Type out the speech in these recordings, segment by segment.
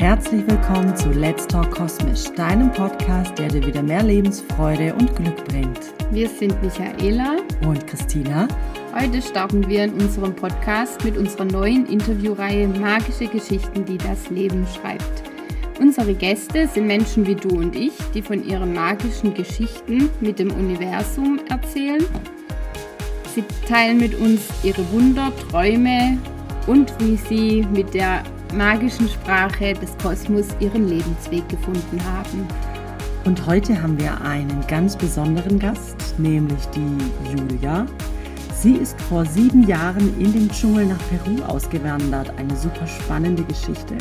Herzlich willkommen zu Let's Talk Kosmisch, deinem Podcast, der dir wieder mehr Lebensfreude und Glück bringt. Wir sind Michaela und Christina. Heute starten wir in unserem Podcast mit unserer neuen Interviewreihe Magische Geschichten, die das Leben schreibt. Unsere Gäste sind Menschen wie du und ich, die von ihren magischen Geschichten mit dem Universum erzählen. Sie teilen mit uns ihre Wunder, Träume und wie sie mit der magischen Sprache des Kosmos ihren Lebensweg gefunden haben. Und heute haben wir einen ganz besonderen Gast, nämlich die Julia. Sie ist vor sieben Jahren in den Dschungel nach Peru ausgewandert. Eine super spannende Geschichte.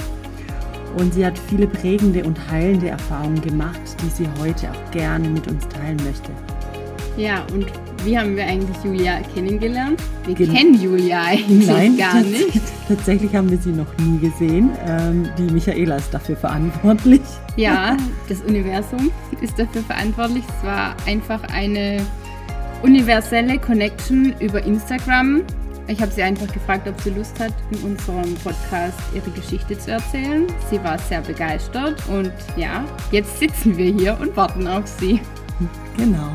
Und sie hat viele prägende und heilende Erfahrungen gemacht, die sie heute auch gerne mit uns teilen möchte. Ja, und wie haben wir eigentlich Julia kennengelernt? Wir Gen kennen Julia eigentlich Nein, gar nicht. Tatsächlich haben wir sie noch nie gesehen. Ähm, die Michaela ist dafür verantwortlich. Ja, das Universum ist dafür verantwortlich. Es war einfach eine universelle Connection über Instagram. Ich habe sie einfach gefragt, ob sie Lust hat, in unserem Podcast ihre Geschichte zu erzählen. Sie war sehr begeistert und ja, jetzt sitzen wir hier und warten auf sie. Genau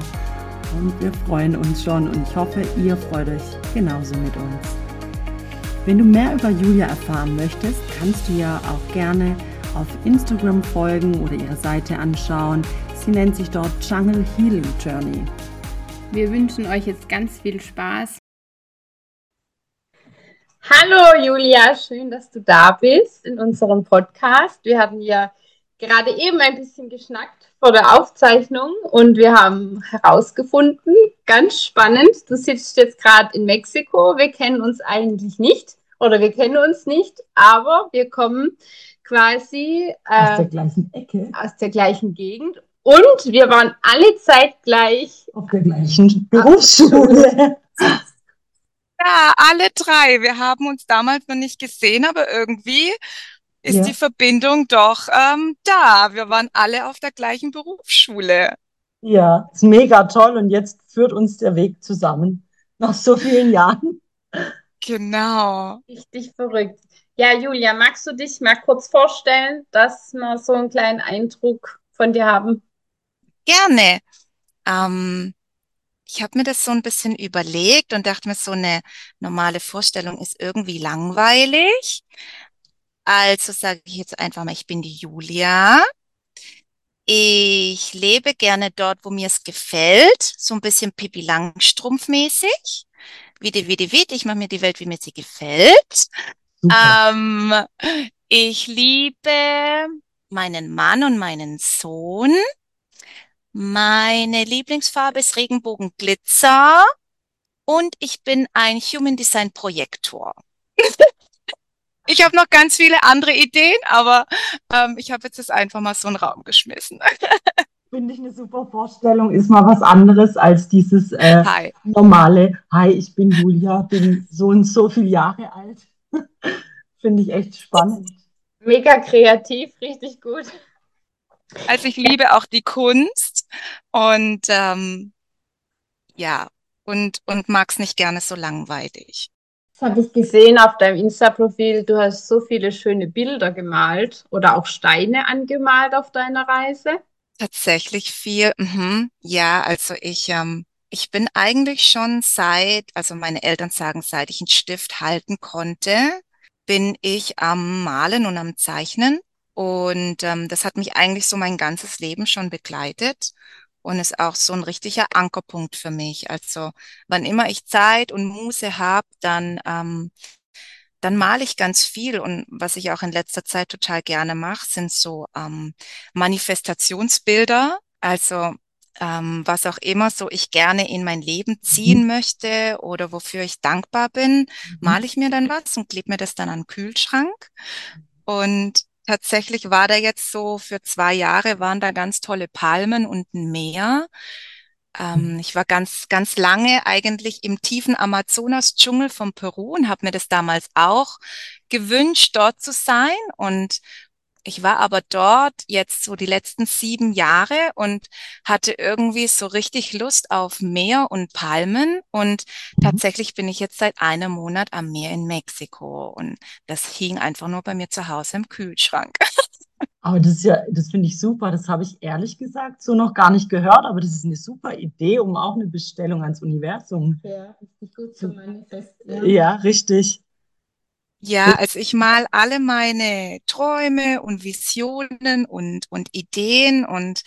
und wir freuen uns schon und ich hoffe, ihr freut euch genauso mit uns. Wenn du mehr über Julia erfahren möchtest, kannst du ja auch gerne auf Instagram folgen oder ihre Seite anschauen. Sie nennt sich dort Jungle Healing Journey. Wir wünschen euch jetzt ganz viel Spaß. Hallo Julia, schön, dass du da bist in unserem Podcast. Wir hatten ja gerade eben ein bisschen geschnackt vor der Aufzeichnung und wir haben herausgefunden, ganz spannend, du sitzt jetzt gerade in Mexiko, wir kennen uns eigentlich nicht oder wir kennen uns nicht, aber wir kommen quasi äh, aus der gleichen Ecke, aus der gleichen Gegend und wir waren alle zeitgleich auf der gleichen Berufsschule. Ja, alle drei. Wir haben uns damals noch nicht gesehen, aber irgendwie ist ja. die Verbindung doch ähm, da. Wir waren alle auf der gleichen Berufsschule. Ja, ist mega toll und jetzt führt uns der Weg zusammen nach so vielen Jahren. Genau. Richtig verrückt. Ja, Julia, magst du dich mal kurz vorstellen, dass wir so einen kleinen Eindruck von dir haben? Gerne. Ähm, ich habe mir das so ein bisschen überlegt und dachte mir, so eine normale Vorstellung ist irgendwie langweilig. Also sage ich jetzt einfach mal, ich bin die Julia. Ich lebe gerne dort, wo mir es gefällt, so ein bisschen Pippi Langstrumpf-mäßig. Wie wie die, wie ich mache mir die Welt, wie mir sie gefällt. Ähm, ich liebe meinen Mann und meinen Sohn. Meine Lieblingsfarbe ist Regenbogenglitzer und ich bin ein Human Design Projektor. Ich habe noch ganz viele andere Ideen, aber ähm, ich habe jetzt das einfach mal so in den Raum geschmissen. Finde ich eine super Vorstellung, ist mal was anderes als dieses äh, Hi. normale Hi, ich bin Julia, bin so und so viele Jahre alt. Finde ich echt spannend. Mega kreativ, richtig gut. Also ich liebe auch die Kunst und ähm, ja, und, und mag es nicht gerne so langweilig habe ich gesehen auf deinem Insta-Profil, du hast so viele schöne Bilder gemalt oder auch Steine angemalt auf deiner Reise. Tatsächlich viel. Mhm. Ja, also ich, ähm, ich bin eigentlich schon seit, also meine Eltern sagen, seit ich einen Stift halten konnte, bin ich am Malen und am Zeichnen. Und ähm, das hat mich eigentlich so mein ganzes Leben schon begleitet und ist auch so ein richtiger Ankerpunkt für mich. Also wann immer ich Zeit und Muße habe, dann ähm, dann male ich ganz viel und was ich auch in letzter Zeit total gerne mache, sind so ähm, Manifestationsbilder. Also ähm, was auch immer so ich gerne in mein Leben ziehen mhm. möchte oder wofür ich dankbar bin, mhm. male ich mir dann was und klebe mir das dann an den Kühlschrank. Und Tatsächlich war da jetzt so für zwei Jahre waren da ganz tolle Palmen und ein Meer. Ähm, ich war ganz, ganz lange eigentlich im tiefen Amazonas-Dschungel von Peru und habe mir das damals auch gewünscht, dort zu sein. Und ich war aber dort jetzt so die letzten sieben Jahre und hatte irgendwie so richtig Lust auf Meer und Palmen. Und mhm. tatsächlich bin ich jetzt seit einem Monat am Meer in Mexiko. Und das hing einfach nur bei mir zu Hause im Kühlschrank. Aber das ist ja, das finde ich super. Das habe ich ehrlich gesagt so noch gar nicht gehört, aber das ist eine super Idee, um auch eine Bestellung ans Universum. Ja, richtig gut zu manifestieren. Ja, richtig. Ja, also ich mal alle meine Träume und Visionen und, und Ideen und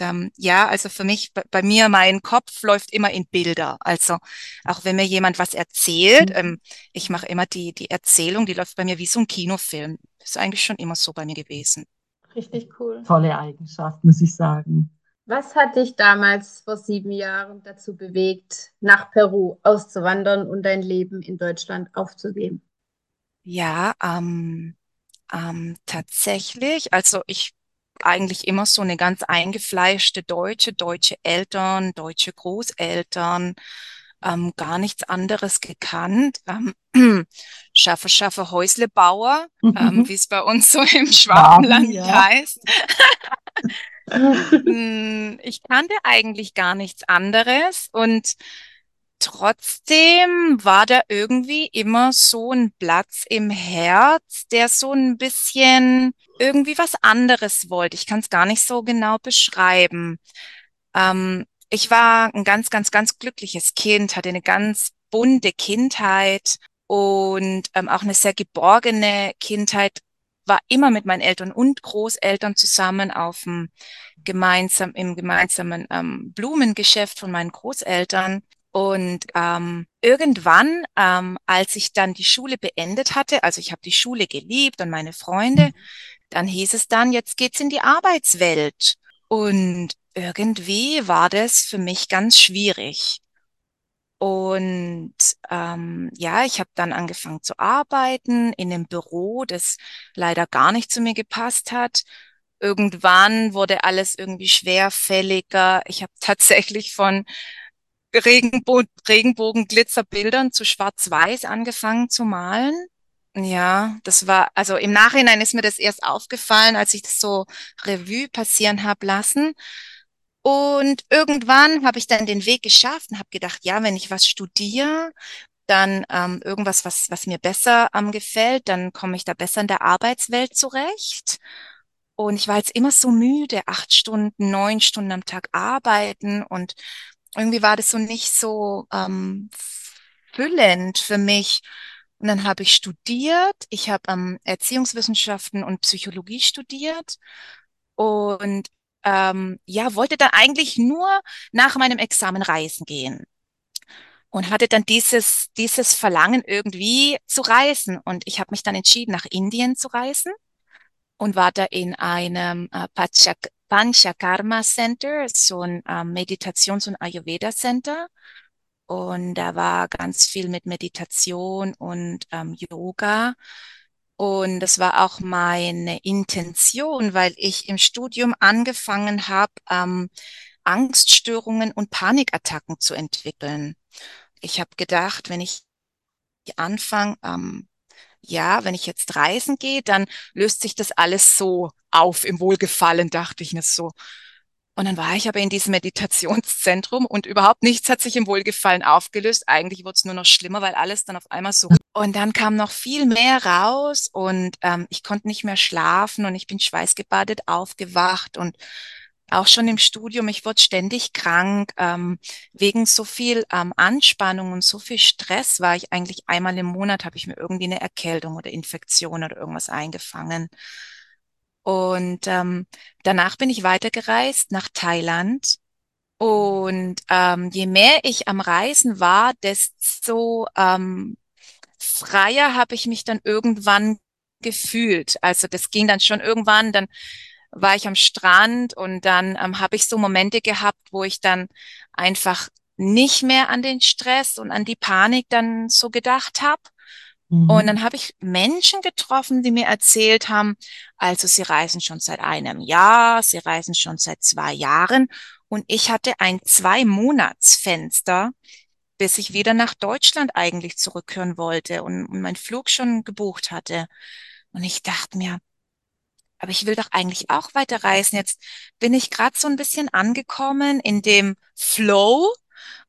ähm, ja, also für mich, bei, bei mir, mein Kopf läuft immer in Bilder. Also auch wenn mir jemand was erzählt, Mhm. ähm, ich mache immer die, die Erzählung, die läuft bei mir wie so ein Kinofilm. Ist eigentlich schon immer so bei mir gewesen. Richtig cool. Tolle Eigenschaft, muss ich sagen. Was hat dich damals vor sieben Jahren dazu bewegt, nach Peru auszuwandern und dein Leben in Deutschland aufzugeben? Ja, ähm, ähm, tatsächlich. Also ich eigentlich immer so eine ganz eingefleischte Deutsche, deutsche Eltern, deutsche Großeltern, ähm, gar nichts anderes gekannt. Ähm, Schaffe, Schaffe, Häuslebauer, ähm, wie es bei uns so im Schwabenland Schwaben, ja. heißt. Hm, Ich kannte eigentlich gar nichts anderes und trotzdem war da irgendwie immer so ein Platz im Herz, der so ein bisschen irgendwie was anderes wollte. Ich kann es gar nicht so genau beschreiben. Ähm, ich war ein ganz, ganz, ganz glückliches Kind, hatte eine ganz bunte Kindheit und ähm, auch eine sehr geborgene Kindheit. War immer mit meinen Eltern und Großeltern zusammen auf dem gemeinsam im gemeinsamen ähm, Blumengeschäft von meinen Großeltern. Und ähm, irgendwann, ähm, als ich dann die Schule beendet hatte, also ich habe die Schule geliebt und meine Freunde, dann hieß es dann, jetzt geht's in die Arbeitswelt. Und irgendwie war das für mich ganz schwierig. Und ähm, ja, ich habe dann angefangen zu arbeiten in einem Büro, das leider gar nicht zu mir gepasst hat. Irgendwann wurde alles irgendwie schwerfälliger. Ich habe tatsächlich von Regenbo Regenbogen-Glitzerbildern zu Schwarz-Weiß angefangen zu malen. Ja, das war, also im Nachhinein ist mir das erst aufgefallen, als ich das so Revue passieren habe lassen. Und irgendwann habe ich dann den Weg geschafft und habe gedacht, ja, wenn ich was studiere, dann ähm, irgendwas, was, was mir besser ähm, gefällt, dann komme ich da besser in der Arbeitswelt zurecht. Und ich war jetzt immer so müde, acht Stunden, neun Stunden am Tag arbeiten und irgendwie war das so nicht so ähm, füllend für mich. Und dann habe ich studiert. Ich habe ähm, Erziehungswissenschaften und Psychologie studiert und ähm, ja, wollte dann eigentlich nur nach meinem Examen reisen gehen und hatte dann dieses, dieses Verlangen irgendwie zu reisen. Und ich habe mich dann entschieden, nach Indien zu reisen und war da in einem äh, Panchak Panchakarma Center, so ein ähm, Meditations- und Ayurveda Center. Und da war ganz viel mit Meditation und ähm, Yoga. Und das war auch meine Intention, weil ich im Studium angefangen habe, ähm, Angststörungen und Panikattacken zu entwickeln. Ich habe gedacht, wenn ich anfange, ähm, ja, wenn ich jetzt reisen gehe, dann löst sich das alles so auf im Wohlgefallen, dachte ich mir so. Und dann war ich aber in diesem Meditationszentrum und überhaupt nichts hat sich im Wohlgefallen aufgelöst. Eigentlich wurde es nur noch schlimmer, weil alles dann auf einmal so. Und dann kam noch viel mehr raus und ähm, ich konnte nicht mehr schlafen und ich bin schweißgebadet aufgewacht und auch schon im Studium, ich wurde ständig krank. Ähm, wegen so viel ähm, Anspannung und so viel Stress war ich eigentlich einmal im Monat, habe ich mir irgendwie eine Erkältung oder Infektion oder irgendwas eingefangen. Und ähm, danach bin ich weitergereist nach Thailand. Und ähm, je mehr ich am Reisen war, desto ähm, freier habe ich mich dann irgendwann gefühlt. Also das ging dann schon irgendwann, dann war ich am Strand und dann ähm, habe ich so Momente gehabt, wo ich dann einfach nicht mehr an den Stress und an die Panik dann so gedacht habe. Und Mhm. dann habe ich Menschen getroffen, die mir erzählt haben, also sie reisen schon seit einem Jahr, sie reisen schon seit zwei Jahren und ich hatte ein Zwei-Monats-Fenster, bis ich wieder nach Deutschland eigentlich zurückkehren wollte und, und meinen Flug schon gebucht hatte. Und ich dachte mir, aber ich will doch eigentlich auch weiter reisen. Jetzt bin ich gerade so ein bisschen angekommen in dem Flow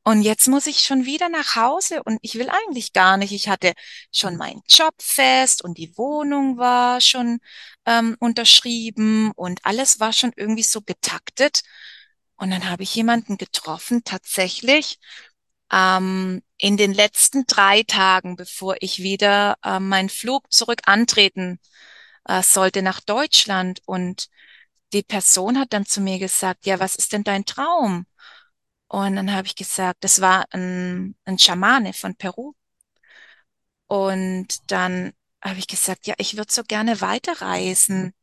und jetzt muss ich schon wieder nach Hause und ich will eigentlich gar nicht. Ich hatte schon meinen Job fest und die Wohnung war schon ähm, unterschrieben und alles war schon irgendwie so getaktet. Und dann habe ich jemanden getroffen, tatsächlich ähm, in den letzten drei Tagen, bevor ich wieder äh, meinen Flug zurück antreten äh, sollte nach Deutschland. Und die Person hat dann zu mir gesagt, ja, was ist denn dein Traum? Und dann habe ich gesagt, das war ein, ein Schamane von Peru. Und dann habe ich gesagt, ja, ich würde so gerne weiterreisen.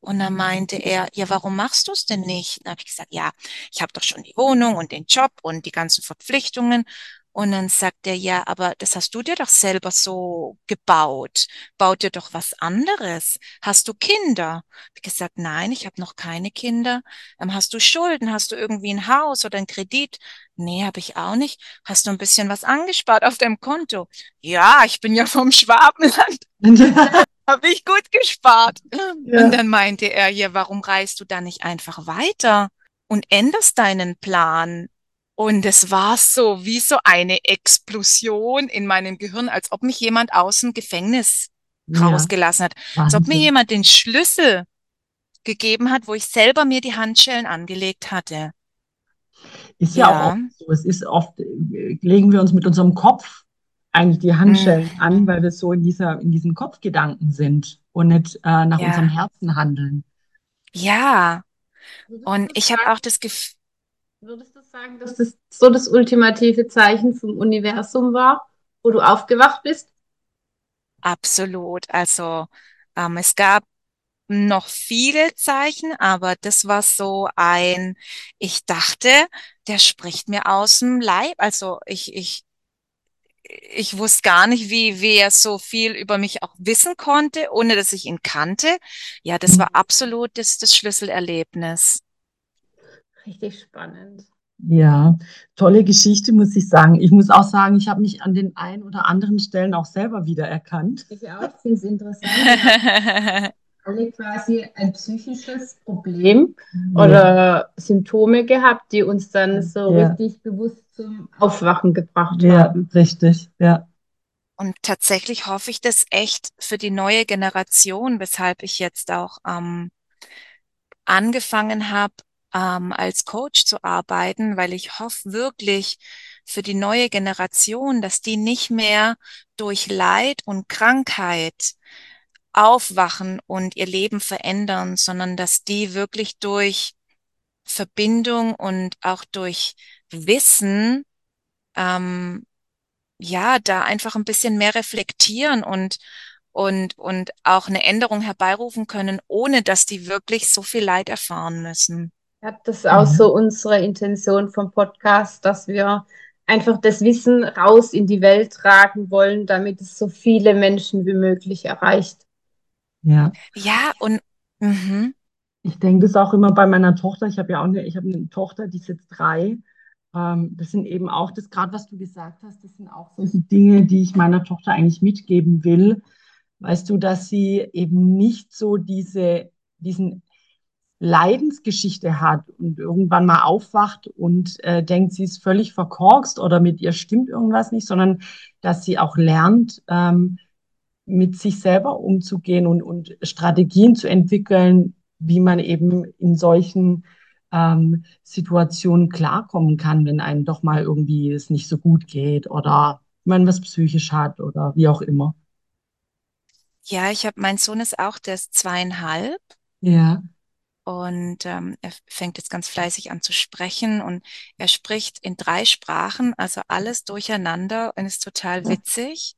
Und dann meinte er, ja, warum machst du es denn nicht? Dann habe ich gesagt, ja, ich habe doch schon die Wohnung und den Job und die ganzen Verpflichtungen. Und dann sagt er, ja, aber das hast du dir doch selber so gebaut. Baut dir doch was anderes. Hast du Kinder? Ich gesagt, nein, ich habe noch keine Kinder. Ähm, hast du Schulden? Hast du irgendwie ein Haus oder einen Kredit? Nee, habe ich auch nicht. Hast du ein bisschen was angespart auf deinem Konto? Ja, ich bin ja vom Schwabenland. habe ich gut gespart. Ja. Und dann meinte er, ja, warum reist du da nicht einfach weiter und änderst deinen Plan? Und es war so wie so eine Explosion in meinem Gehirn, als ob mich jemand aus dem Gefängnis ja. rausgelassen hat. Wahnsinn. Als ob mir jemand den Schlüssel gegeben hat, wo ich selber mir die Handschellen angelegt hatte. Ist ja, ja auch oft so. Es ist oft, äh, legen wir uns mit unserem Kopf eigentlich die Handschellen mhm. an, weil wir so in dieser, in diesen Kopfgedanken sind und nicht äh, nach ja. unserem Herzen handeln. Ja. Und ich habe auch das Gefühl, Würdest du sagen, dass das so das ultimative Zeichen vom Universum war, wo du aufgewacht bist? Absolut. Also ähm, es gab noch viele Zeichen, aber das war so ein, ich dachte, der spricht mir aus dem Leib. Also ich, ich, ich wusste gar nicht, wie, wie er so viel über mich auch wissen konnte, ohne dass ich ihn kannte. Ja, das war mhm. absolut das, das Schlüsselerlebnis. Richtig spannend. Ja, tolle Geschichte, muss ich sagen. Ich muss auch sagen, ich habe mich an den ein oder anderen Stellen auch selber wiedererkannt. Ich auch, finde es interessant. alle quasi ein psychisches Problem ja. oder Symptome gehabt, die uns dann so ja. richtig bewusst zum Aufwachen gebracht ja, haben. Richtig, ja. Und tatsächlich hoffe ich das echt für die neue Generation, weshalb ich jetzt auch ähm, angefangen habe, ähm, als Coach zu arbeiten, weil ich hoffe wirklich für die neue Generation, dass die nicht mehr durch Leid und Krankheit aufwachen und ihr Leben verändern, sondern dass die wirklich durch Verbindung und auch durch Wissen ähm, ja da einfach ein bisschen mehr reflektieren und und und auch eine Änderung herbeirufen können, ohne dass die wirklich so viel Leid erfahren müssen. Ja, das ist auch so unsere Intention vom Podcast, dass wir einfach das Wissen raus in die Welt tragen wollen, damit es so viele Menschen wie möglich erreicht. Ja. Ja, und mhm. ich denke das auch immer bei meiner Tochter. Ich habe ja auch eine, ich habe eine Tochter, die ist jetzt drei. Ähm, das sind eben auch das, gerade was du gesagt hast, das sind auch solche Dinge, die ich meiner Tochter eigentlich mitgeben will. Weißt du, dass sie eben nicht so diese, diesen Leidensgeschichte hat und irgendwann mal aufwacht und äh, denkt, sie ist völlig verkorkst oder mit ihr stimmt irgendwas nicht, sondern dass sie auch lernt, ähm, mit sich selber umzugehen und, und Strategien zu entwickeln, wie man eben in solchen ähm, Situationen klarkommen kann, wenn einem doch mal irgendwie es nicht so gut geht oder man was psychisch hat oder wie auch immer. Ja, ich habe, mein Sohn ist auch, der ist zweieinhalb. Ja. Und ähm, er fängt jetzt ganz fleißig an zu sprechen und er spricht in drei Sprachen, also alles durcheinander und ist total witzig.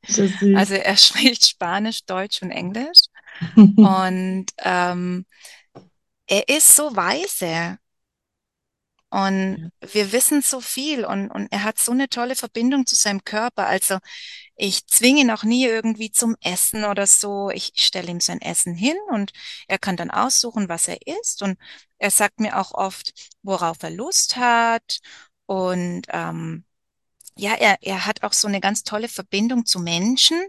Also er spricht Spanisch, Deutsch und Englisch. und ähm, er ist so weise. Und wir wissen so viel und, und er hat so eine tolle Verbindung zu seinem Körper. Also ich zwinge ihn auch nie irgendwie zum Essen oder so. Ich stelle ihm sein Essen hin und er kann dann aussuchen, was er isst. Und er sagt mir auch oft, worauf er Lust hat. Und ähm, ja, er, er hat auch so eine ganz tolle Verbindung zu Menschen.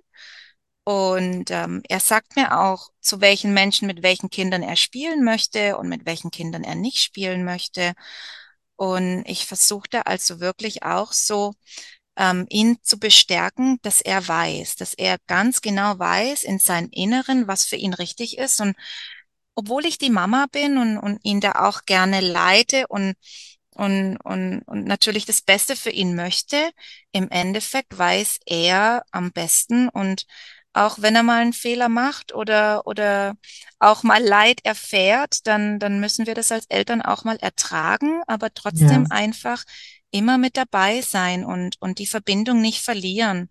Und ähm, er sagt mir auch, zu welchen Menschen, mit welchen Kindern er spielen möchte und mit welchen Kindern er nicht spielen möchte. Und ich versuchte also wirklich auch so ähm, ihn zu bestärken, dass er weiß, dass er ganz genau weiß in seinem Inneren, was für ihn richtig ist. Und obwohl ich die Mama bin und, und ihn da auch gerne leite und und, und, und natürlich das Beste für ihn möchte, im Endeffekt weiß er am besten und auch wenn er mal einen Fehler macht oder, oder auch mal Leid erfährt, dann, dann müssen wir das als Eltern auch mal ertragen, aber trotzdem Ja. einfach immer mit dabei sein und, und die Verbindung nicht verlieren.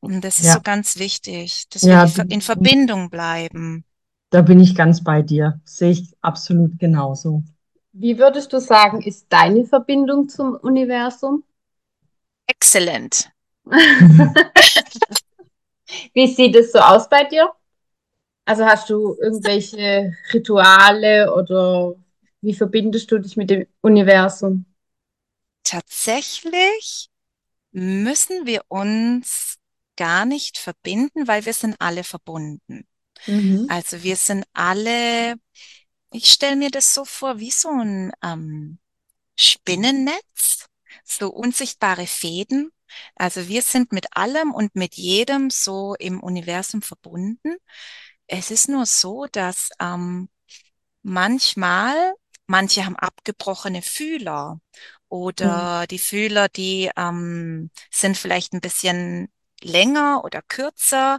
Und das ist Ja. so ganz wichtig, dass Ja, wir in Verbindung bleiben. Da bin ich ganz bei dir. Sehe ich absolut genauso. Wie würdest du sagen, ist deine Verbindung zum Universum? Exzellent. Wie sieht es so aus bei dir? Also hast du irgendwelche Rituale oder wie verbindest du dich mit dem Universum? Tatsächlich müssen wir uns gar nicht verbinden, weil wir sind alle verbunden. Mhm. Also wir sind alle, ich stelle mir das so vor, wie so ein ähm, Spinnennetz, so unsichtbare Fäden. Also wir sind mit allem und mit jedem so im Universum verbunden. Es ist nur so, dass ähm, manchmal, manche haben abgebrochene Fühler oder die Fühler, die ähm, sind vielleicht ein bisschen länger oder kürzer.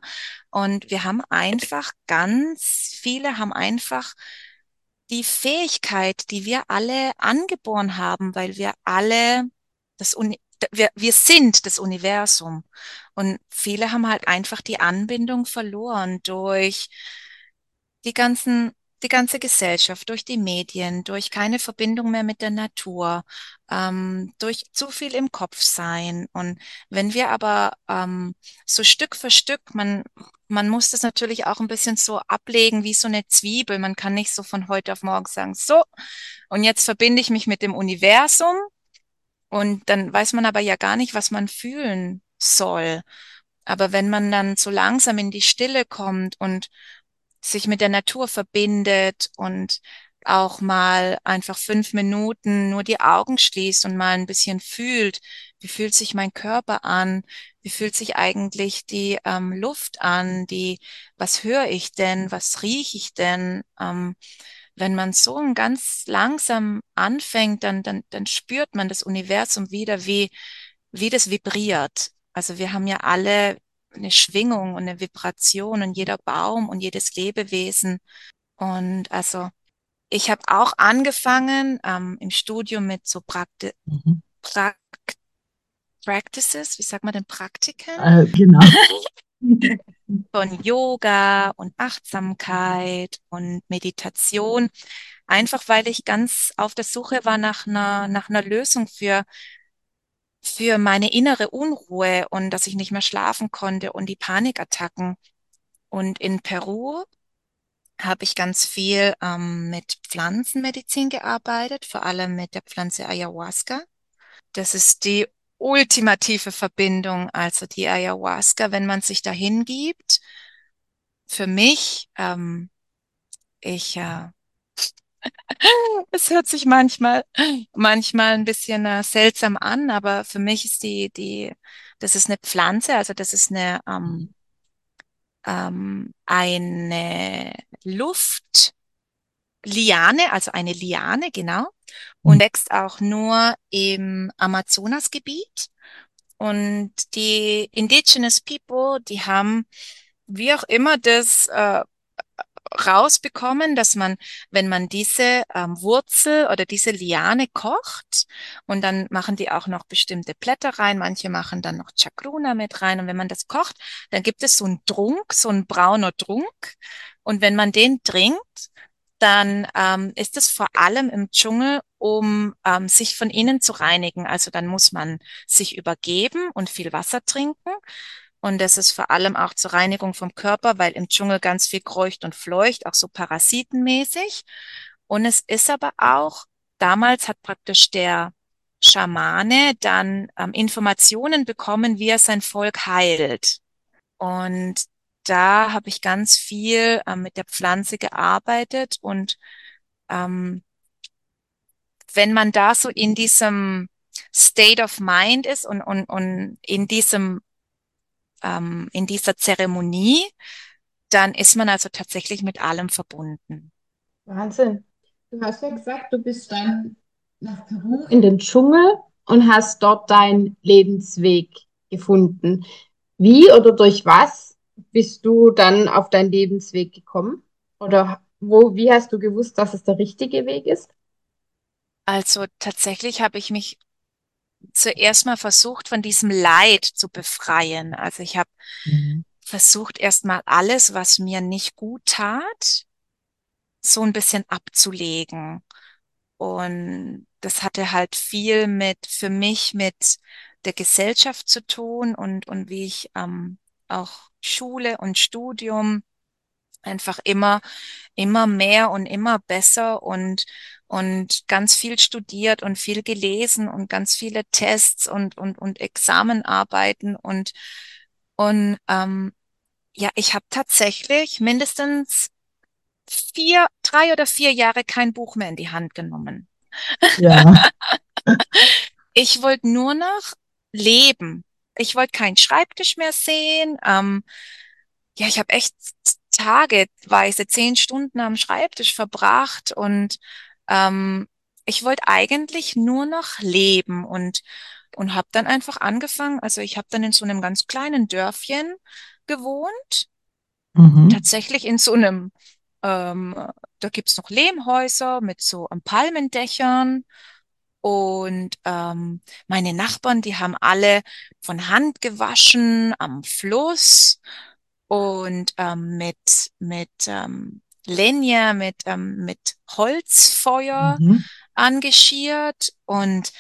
Und wir haben einfach ganz viele haben einfach die Fähigkeit, die wir alle angeboren haben, weil wir alle das Uni wir, wir sind das Universum. Und viele haben halt einfach die Anbindung verloren durch die ganzen, die ganze Gesellschaft, durch die Medien, durch keine Verbindung mehr mit der Natur, ähm, durch zu viel im Kopf sein. Und wenn wir aber ähm, so Stück für Stück, man, man muss das natürlich auch ein bisschen so ablegen wie so eine Zwiebel. Man kann nicht so von heute auf morgen sagen, so, und jetzt verbinde ich mich mit dem Universum. Und dann weiß man aber ja gar nicht, was man fühlen soll. Aber wenn man dann so langsam in die Stille kommt und sich mit der Natur verbindet und auch mal einfach fünf Minuten nur die Augen schließt und mal ein bisschen fühlt, wie fühlt sich mein Körper an, wie fühlt sich eigentlich die ähm, Luft an, die, was höre ich denn, was rieche ich denn, ähm, wenn man so ganz langsam anfängt, dann, dann, dann spürt man das Universum wieder, wie, wie das vibriert. Also wir haben ja alle eine Schwingung und eine Vibration und jeder Baum und jedes Lebewesen. Und also ich habe auch angefangen ähm, im Studium mit so Prakti Mhm. Prakt Practices, wie sagt man denn Praktiken? Äh, genau. von Yoga und Achtsamkeit und Meditation, einfach weil ich ganz auf der Suche war nach einer, nach einer Lösung für, für meine innere Unruhe und dass ich nicht mehr schlafen konnte und die Panikattacken. Und in Peru habe ich ganz viel ähm, mit Pflanzenmedizin gearbeitet, vor allem mit der Pflanze Ayahuasca. Das ist die ultimative Verbindung, also die Ayahuasca, wenn man sich dahin gibt. Für mich, ähm, ich, äh, es hört sich manchmal, manchmal ein bisschen äh, seltsam an, aber für mich ist die, die, das ist eine Pflanze, also das ist eine, ähm, ähm, eine Luftliane, also eine Liane, genau, und wächst auch nur im Amazonasgebiet. Und die Indigenous People, die haben wie auch immer das äh, rausbekommen, dass man, wenn man diese ähm, Wurzel oder diese Liane kocht und dann machen die auch noch bestimmte Blätter rein, manche machen dann noch Chacruna mit rein und wenn man das kocht, dann gibt es so einen Trunk, so einen brauner Trunk und wenn man den trinkt, dann ähm, ist es vor allem im Dschungel, um ähm, sich von innen zu reinigen. Also dann muss man sich übergeben und viel Wasser trinken. Und das ist vor allem auch zur Reinigung vom Körper, weil im Dschungel ganz viel kreucht und fleucht, auch so parasitenmäßig. Und es ist aber auch, damals hat praktisch der Schamane dann ähm, Informationen bekommen, wie er sein Volk heilt. Und da habe ich ganz viel ähm, mit der Pflanze gearbeitet und ähm, wenn man da so in diesem State of Mind ist und, und, und in diesem, ähm, in dieser Zeremonie, dann ist man also tatsächlich mit allem verbunden. Wahnsinn. Du hast ja gesagt, du bist dann nach Peru in den Dschungel und hast dort deinen Lebensweg gefunden. Wie oder durch was bist du dann auf deinen Lebensweg gekommen? Oder wo, wie hast du gewusst, dass es der richtige Weg ist? Also tatsächlich habe ich mich zuerst mal versucht, von diesem Leid zu befreien. Also ich habe mhm. versucht, erst mal alles, was mir nicht gut tat, so ein bisschen abzulegen. Und das hatte halt viel mit, für mich mit der Gesellschaft zu tun und, und wie ich ähm, auch Schule und Studium einfach immer, immer mehr und immer besser und, und ganz viel studiert und viel gelesen und ganz viele Tests und, und, und Examenarbeiten und, und ähm, ja, ich habe tatsächlich mindestens vier, drei oder vier Jahre kein Buch mehr in die Hand genommen. Ja. ich wollte nur noch leben. Ich wollte keinen Schreibtisch mehr sehen. Ähm, ja, ich habe echt tageweise zehn Stunden am Schreibtisch verbracht und ähm, ich wollte eigentlich nur noch leben und und habe dann einfach angefangen. Also ich habe dann in so einem ganz kleinen Dörfchen gewohnt, mhm. tatsächlich in so einem ähm, da gibt's noch Lehmhäuser mit so Palmendächern. Und ähm, meine Nachbarn, die haben alle von Hand gewaschen am Fluss und ähm, mit, mit ähm, Lenja, mit, ähm, mit Holzfeuer mhm. angeschiert und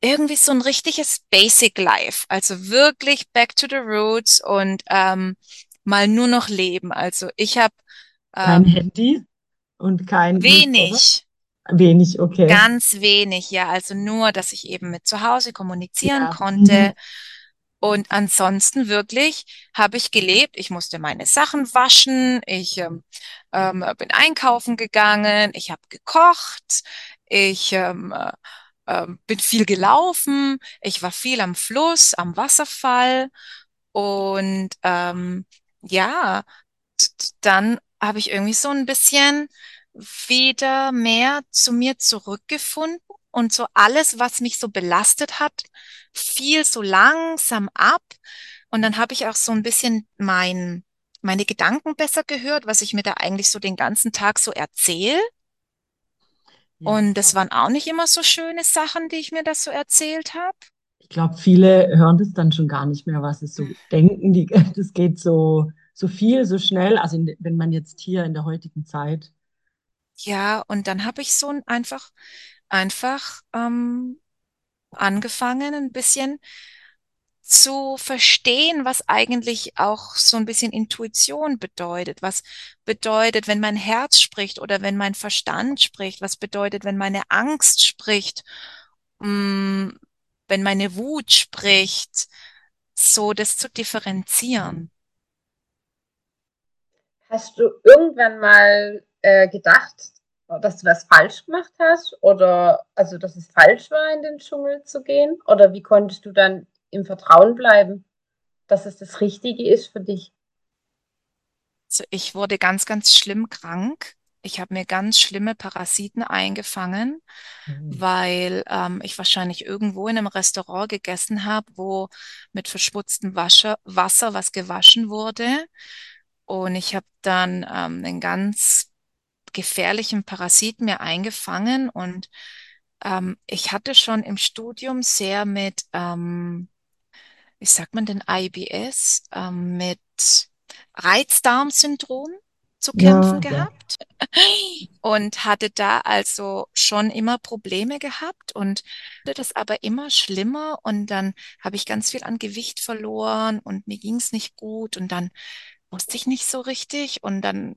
irgendwie so ein richtiges Basic Life. Also wirklich back to the roots und ähm, mal nur noch leben. Also ich habe kein ähm, Handy und kein. Wenig. Wenig, okay. Ganz wenig, ja. Also nur, dass ich eben mit zu Hause kommunizieren ja. konnte. Mhm. Und ansonsten wirklich habe ich gelebt. Ich musste meine Sachen waschen. Ich ähm, ähm, bin einkaufen gegangen. Ich habe gekocht. Ich ähm, äh, bin viel gelaufen. Ich war viel am Fluss, am Wasserfall. Und ähm, ja, dann habe ich irgendwie so ein bisschen wieder mehr zu mir zurückgefunden und so alles, was mich so belastet hat, fiel so langsam ab. Und dann habe ich auch so ein bisschen mein, meine Gedanken besser gehört, was ich mir da eigentlich so den ganzen Tag so erzähle. Ja, und das waren auch nicht immer so schöne Sachen, die ich mir das so erzählt habe. Ich glaube, viele hören das dann schon gar nicht mehr, was sie so denken. Die, das geht so so viel, so schnell, also in, wenn man jetzt hier in der heutigen Zeit. Ja, und dann habe ich so einfach, einfach ähm, angefangen, ein bisschen zu verstehen, was eigentlich auch so ein bisschen Intuition bedeutet. Was bedeutet, wenn mein Herz spricht oder wenn mein Verstand spricht? Was bedeutet, wenn meine Angst spricht? Mm, wenn meine Wut spricht? So das zu differenzieren. Hast du irgendwann mal äh, gedacht, dass du was falsch gemacht hast oder also dass es falsch war, in den Dschungel zu gehen? Oder wie konntest du dann im Vertrauen bleiben, dass es das Richtige ist für dich? Also ich wurde ganz, ganz schlimm krank. Ich habe mir ganz schlimme Parasiten eingefangen, mhm. weil ähm, ich wahrscheinlich irgendwo in einem Restaurant gegessen habe, wo mit verschmutztem Wasser, Wasser was gewaschen wurde. Und ich habe dann ähm, einen ganz gefährlichen Parasit mir eingefangen und ähm, ich hatte schon im Studium sehr mit, ähm, wie sagt man denn, IBS, ähm, mit Reizdarmsyndrom zu kämpfen ja, gehabt ja. und hatte da also schon immer Probleme gehabt und das aber immer schlimmer und dann habe ich ganz viel an Gewicht verloren und mir ging es nicht gut und dann wusste ich nicht so richtig. Und dann,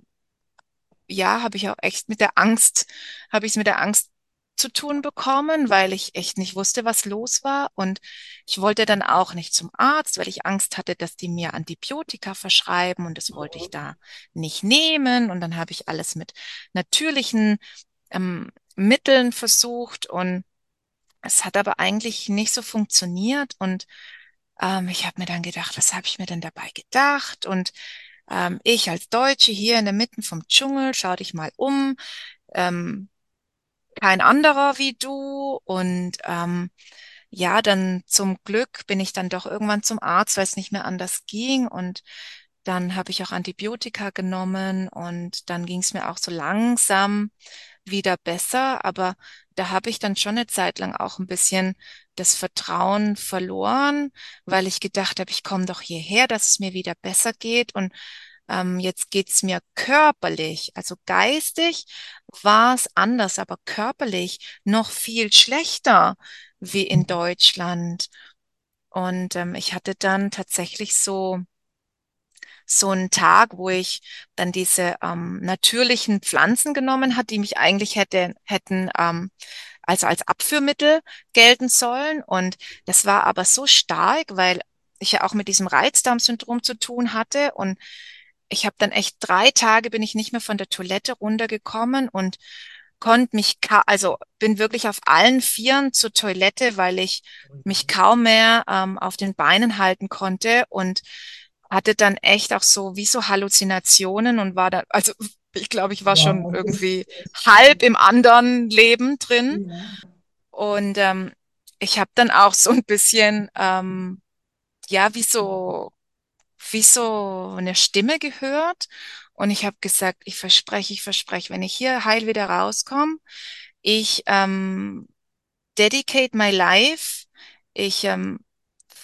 ja, habe ich auch echt mit der Angst, habe ich es mit der Angst zu tun bekommen, weil ich echt nicht wusste, was los war. Und ich wollte dann auch nicht zum Arzt, weil ich Angst hatte, dass die mir Antibiotika verschreiben und das wollte ich da nicht nehmen. Und dann habe ich alles mit natürlichen ähm, Mitteln versucht und es hat aber eigentlich nicht so funktioniert und ähm, ich habe mir dann gedacht, was habe ich mir denn dabei gedacht? Und ähm, ich als Deutsche hier in der Mitte vom Dschungel, schau dich mal um, ähm, kein anderer wie du. Und ähm, ja, dann zum Glück bin ich dann doch irgendwann zum Arzt, weil es nicht mehr anders ging. Und dann habe ich auch Antibiotika genommen und dann ging es mir auch so langsam wieder besser, aber da habe ich dann schon eine Zeit lang auch ein bisschen das Vertrauen verloren, weil ich gedacht habe, ich komme doch hierher, dass es mir wieder besser geht und ähm, jetzt geht's mir körperlich, also geistig war es anders, aber körperlich noch viel schlechter wie in Deutschland. Und ähm, ich hatte dann tatsächlich so so einen Tag, wo ich dann diese ähm, natürlichen Pflanzen genommen hat, die mich eigentlich hätte, hätten ähm, also als Abführmittel gelten sollen. Und das war aber so stark, weil ich ja auch mit diesem Reizdarmsyndrom zu tun hatte. Und ich habe dann echt drei Tage bin ich nicht mehr von der Toilette runtergekommen und konnte mich, also bin wirklich auf allen Vieren zur Toilette, weil ich mich kaum mehr ähm, auf den Beinen halten konnte und hatte dann echt auch so wie so Halluzinationen und war da, also ich glaube, ich war ja, schon irgendwie halb im anderen Leben drin. Ja. Und ähm, ich habe dann auch so ein bisschen, ähm, ja, wie so, wie so eine Stimme gehört. Und ich habe gesagt, ich verspreche, ich verspreche, wenn ich hier heil wieder rauskomme, ich ähm, dedicate my life. Ich ähm,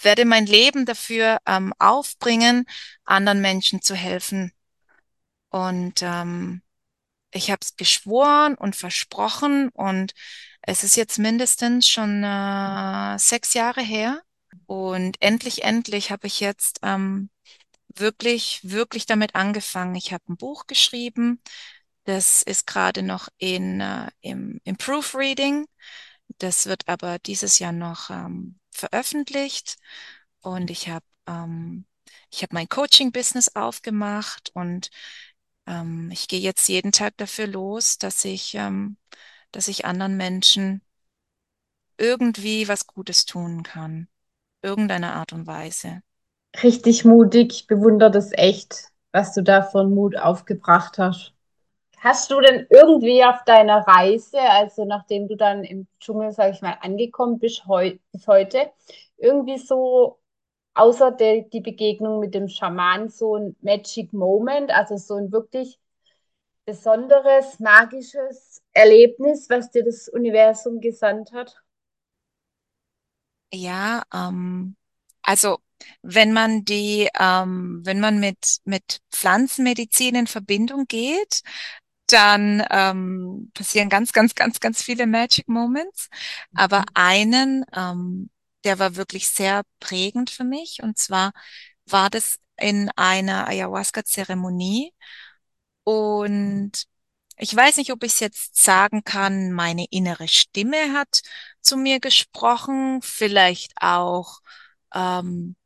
werde mein Leben dafür ähm, aufbringen, anderen Menschen zu helfen. Und ähm, ich habe es geschworen und versprochen und es ist jetzt mindestens schon äh, sechs Jahre her. Und endlich, endlich habe ich jetzt ähm, wirklich, wirklich damit angefangen. Ich habe ein Buch geschrieben. Das ist gerade noch in, äh, im, im Proofreading. Das wird aber dieses Jahr noch ähm, veröffentlicht und ich habe ähm, ich habe mein Coaching-Business aufgemacht und ähm, ich gehe jetzt jeden Tag dafür los, dass ich, ähm, dass ich anderen Menschen irgendwie was Gutes tun kann. Irgendeine Art und Weise. Richtig mutig, ich bewundere das echt, was du da von Mut aufgebracht hast. Hast du denn irgendwie auf deiner Reise, also nachdem du dann im Dschungel, sag ich mal, angekommen bist, heu bis heute, irgendwie so außer der, die Begegnung mit dem Schaman so ein Magic Moment, also so ein wirklich besonderes, magisches Erlebnis, was dir das Universum gesandt hat? Ja, ähm, also wenn man die, ähm, wenn man mit, mit Pflanzenmedizin in Verbindung geht, dann ähm, passieren ganz, ganz, ganz, ganz viele Magic Moments. Aber mhm. einen, ähm, der war wirklich sehr prägend für mich. Und zwar war das in einer Ayahuasca-Zeremonie. Und ich weiß nicht, ob ich es jetzt sagen kann, meine innere Stimme hat zu mir gesprochen, vielleicht auch, ähm,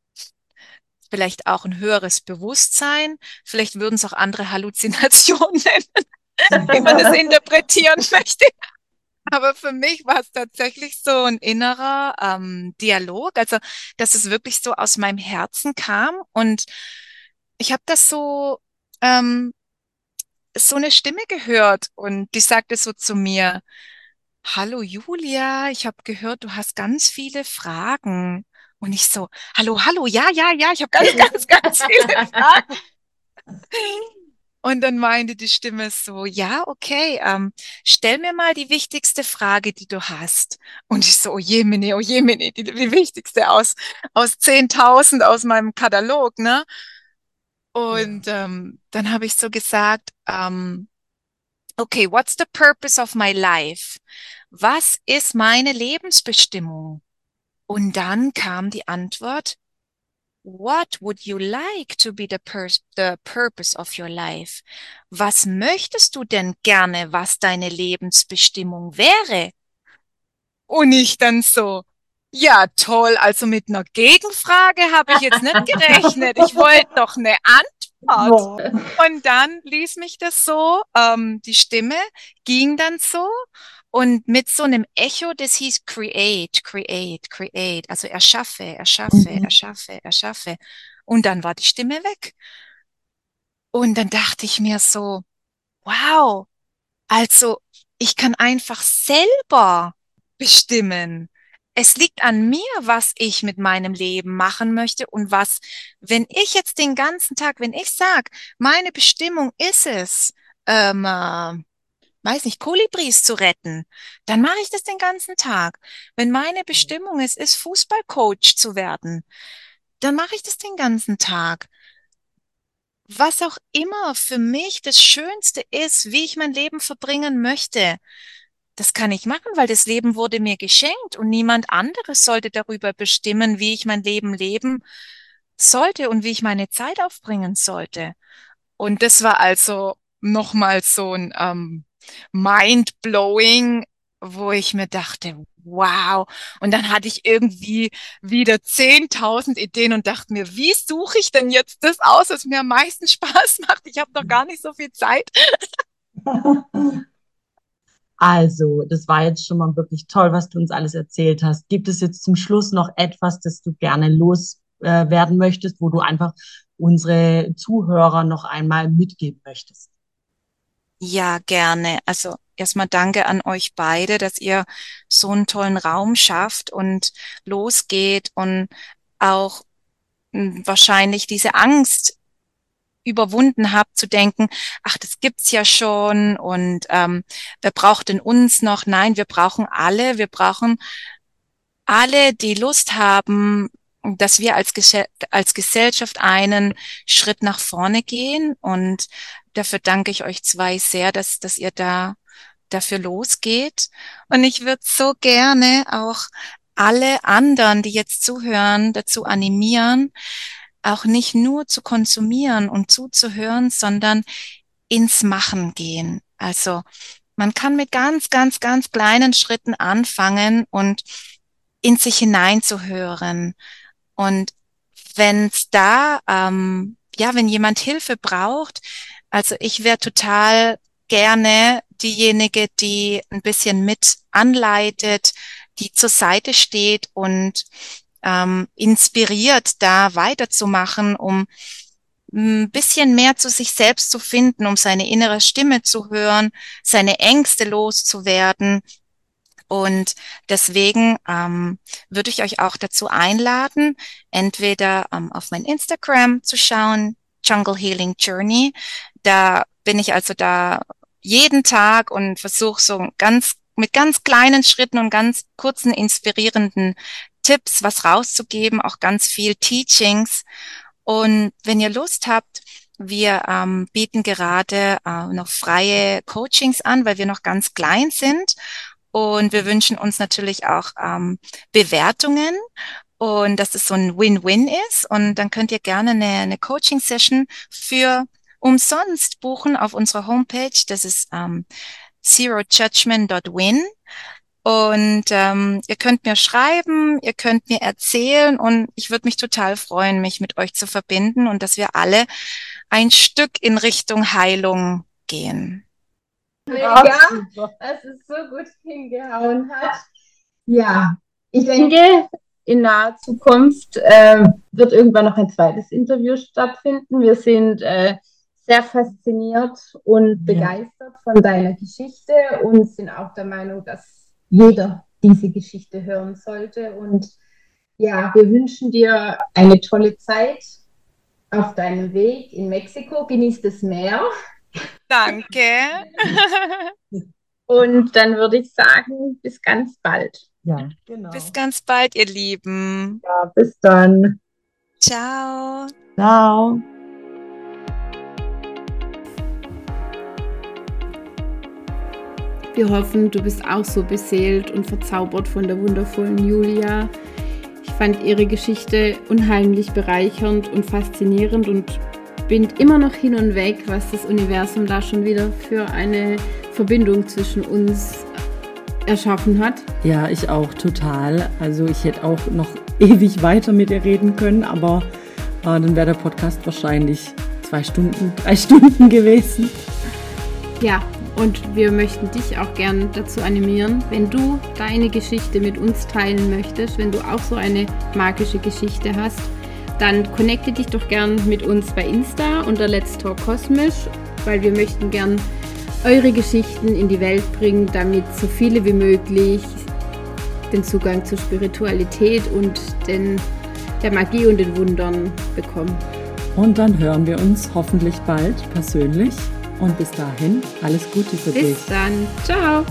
vielleicht auch ein höheres Bewusstsein, vielleicht würden es auch andere Halluzinationen nennen, wie man das interpretieren möchte. Aber für mich war es tatsächlich so ein innerer ähm, Dialog, also dass es wirklich so aus meinem Herzen kam und ich habe das so ähm, so eine Stimme gehört und die sagte so zu mir, Hallo Julia, ich habe gehört, du hast ganz viele Fragen. Und ich so, hallo, hallo, ja, ja, ja, ich habe ganz, ganz, ganz viele Fragen. Und dann meinte die Stimme so, ja, okay, ähm, stell mir mal die wichtigste Frage, die du hast. Und ich so, oh je, Mini, oh je, Mini, die, die wichtigste aus, aus 10.000 aus meinem Katalog, ne? Und ja. ähm, dann habe ich so gesagt, ähm, okay, what's the purpose of my life? Was ist meine Lebensbestimmung? Und dann kam die Antwort, What would you like to be the, pur the purpose of your life? Was möchtest du denn gerne, was deine Lebensbestimmung wäre? Und ich dann so, ja, toll, also mit einer Gegenfrage habe ich jetzt nicht gerechnet. Ich wollte doch eine Antwort. Und dann ließ mich das so, ähm, die Stimme ging dann so und mit so einem Echo, das hieß Create, Create, Create. Also erschaffe, erschaffe, mhm. erschaffe, erschaffe. Und dann war die Stimme weg. Und dann dachte ich mir so, wow, also ich kann einfach selber bestimmen. Es liegt an mir, was ich mit meinem Leben machen möchte und was, wenn ich jetzt den ganzen Tag, wenn ich sag, meine Bestimmung ist es, ähm, äh, weiß nicht, Kolibris zu retten, dann mache ich das den ganzen Tag. Wenn meine Bestimmung es ist, Fußballcoach zu werden, dann mache ich das den ganzen Tag was auch immer für mich das Schönste ist, wie ich mein Leben verbringen möchte, das kann ich machen, weil das Leben wurde mir geschenkt und niemand anderes sollte darüber bestimmen, wie ich mein Leben leben sollte und wie ich meine Zeit aufbringen sollte. Und das war also nochmal so ein ähm, mind-blowing, wo ich mir dachte, wow. Und dann hatte ich irgendwie wieder 10.000 Ideen und dachte mir, wie suche ich denn jetzt das aus, was mir am meisten Spaß macht? Ich habe doch gar nicht so viel Zeit. Also, das war jetzt schon mal wirklich toll, was du uns alles erzählt hast. Gibt es jetzt zum Schluss noch etwas, das du gerne loswerden äh, möchtest, wo du einfach unsere Zuhörer noch einmal mitgeben möchtest? Ja, gerne. Also erstmal danke an euch beide, dass ihr so einen tollen Raum schafft und losgeht und auch hm, wahrscheinlich diese Angst überwunden habt zu denken, ach, das gibt's ja schon und ähm, wer braucht denn uns noch? Nein, wir brauchen alle, wir brauchen alle, die Lust haben, dass wir als, als Gesellschaft einen Schritt nach vorne gehen und dafür danke ich euch zwei sehr, dass, dass ihr da dafür losgeht. Und ich würde so gerne auch alle anderen, die jetzt zuhören, dazu animieren, auch nicht nur zu konsumieren und zuzuhören, sondern ins Machen gehen. Also man kann mit ganz, ganz, ganz kleinen Schritten anfangen und in sich hineinzuhören. Und wenn es da, ähm, ja, wenn jemand Hilfe braucht, also ich wäre total gerne diejenige, die ein bisschen mit anleitet, die zur Seite steht und ähm, inspiriert, da weiterzumachen, um ein bisschen mehr zu sich selbst zu finden, um seine innere Stimme zu hören, seine Ängste loszuwerden. Und deswegen ähm, würde ich euch auch dazu einladen, entweder ähm, auf mein Instagram zu schauen, Jungle Healing Journey. Da bin ich also da jeden Tag und versuche so ganz mit ganz kleinen Schritten und ganz kurzen inspirierenden Tipps was rauszugeben, auch ganz viel Teachings. Und wenn ihr Lust habt, wir ähm, bieten gerade äh, noch freie Coachings an, weil wir noch ganz klein sind. Und wir wünschen uns natürlich auch ähm, Bewertungen und dass es so ein Win-Win ist. Und dann könnt ihr gerne eine, eine Coaching-Session für umsonst buchen auf unserer Homepage. Das ist ähm, zerojudgment.win. Und ähm, ihr könnt mir schreiben, ihr könnt mir erzählen und ich würde mich total freuen, mich mit euch zu verbinden und dass wir alle ein Stück in Richtung Heilung gehen. Mega, dass es so gut hingehauen hat. Ja, ich denke, in naher Zukunft äh, wird irgendwann noch ein zweites Interview stattfinden. Wir sind äh, sehr fasziniert und begeistert von deiner Geschichte und sind auch der Meinung, dass jeder diese Geschichte hören sollte. Und ja, wir wünschen dir eine tolle Zeit auf deinem Weg in Mexiko. Genieß das Meer. Danke. und dann würde ich sagen, bis ganz bald. Ja, genau. Bis ganz bald, ihr Lieben. Ja, bis dann. Ciao. Ciao. Wir hoffen, du bist auch so beseelt und verzaubert von der wundervollen Julia. Ich fand ihre Geschichte unheimlich bereichernd und faszinierend und bin immer noch hin und weg, was das Universum da schon wieder für eine Verbindung zwischen uns erschaffen hat. Ja, ich auch total. Also ich hätte auch noch ewig weiter mit ihr reden können, aber äh, dann wäre der Podcast wahrscheinlich zwei Stunden, drei Stunden gewesen. Ja, Und wir möchten dich auch gern dazu animieren, wenn du deine Geschichte mit uns teilen möchtest, wenn du auch so eine magische Geschichte hast, dann connecte dich doch gern mit uns bei Insta unter Let's Talk Kosmisch, weil wir möchten gern eure Geschichten in die Welt bringen, damit so viele wie möglich den Zugang zur Spiritualität und den, der Magie und den Wundern bekommen. Und dann hören wir uns hoffentlich bald persönlich. Und bis dahin, alles Gute für bis dich. Bis dann. Ciao.